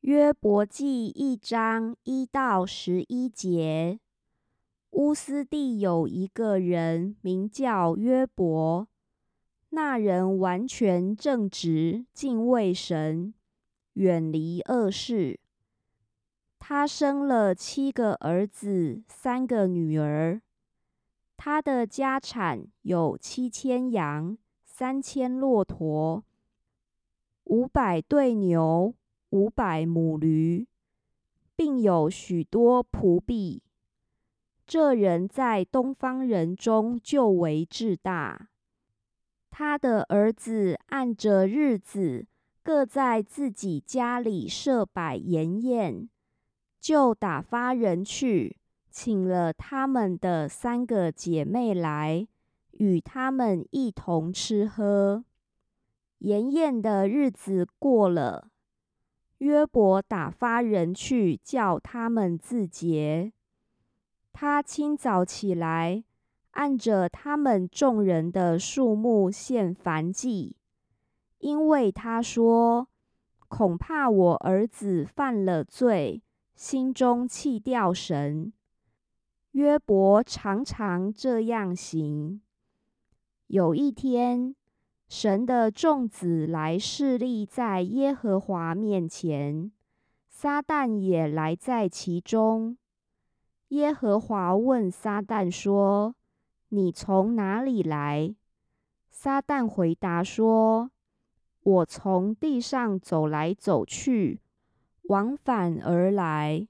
约伯记一章一到十一节。乌斯地有一个人名叫约伯，那人完全正直，敬畏神，远离恶事。他生了七个儿子，三个女儿。他的家产有七千羊，三千骆驼，五百对牛，五百母驴，并有许多仆婢。这人在东方人中就为至大。他的儿子按着日子，各在自己家里设摆筵宴，就打发人去，请了他们的三个姐妹来，与他们一同吃喝。筵宴的日子过了，约伯打发人去叫他们自洁。他清早起来，按着他们众人的数目献燔祭，因为他说：“恐怕我儿子犯了罪，心中弃掉神。”约伯常常这样行。有一天，神的众子来侍立在耶和华面前，撒旦也来在其中。耶和华问撒旦说：“你从哪里来？”撒旦回答说：“我从地上走来走去，往返而来。”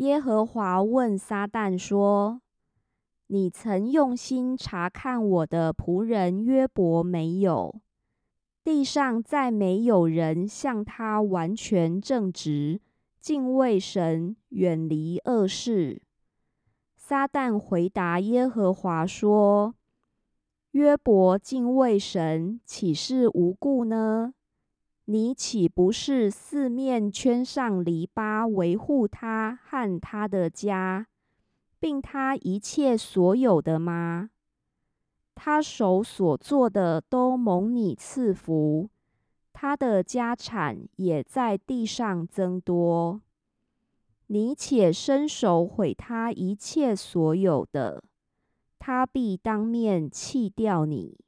耶和华问撒旦说：“你曾用心查看我的仆人约伯没有？地上再没有人像他完全正直，敬畏神，远离恶事。”撒旦回答耶和华说：“约伯敬畏神，岂是无故呢？你岂不是四面圈上篱笆，维护他和他的家，并他一切所有的吗？他手所做的都蒙你赐福，他的家产也在地上增多。”你且伸手毁他一切所有的，他必当面弃掉你。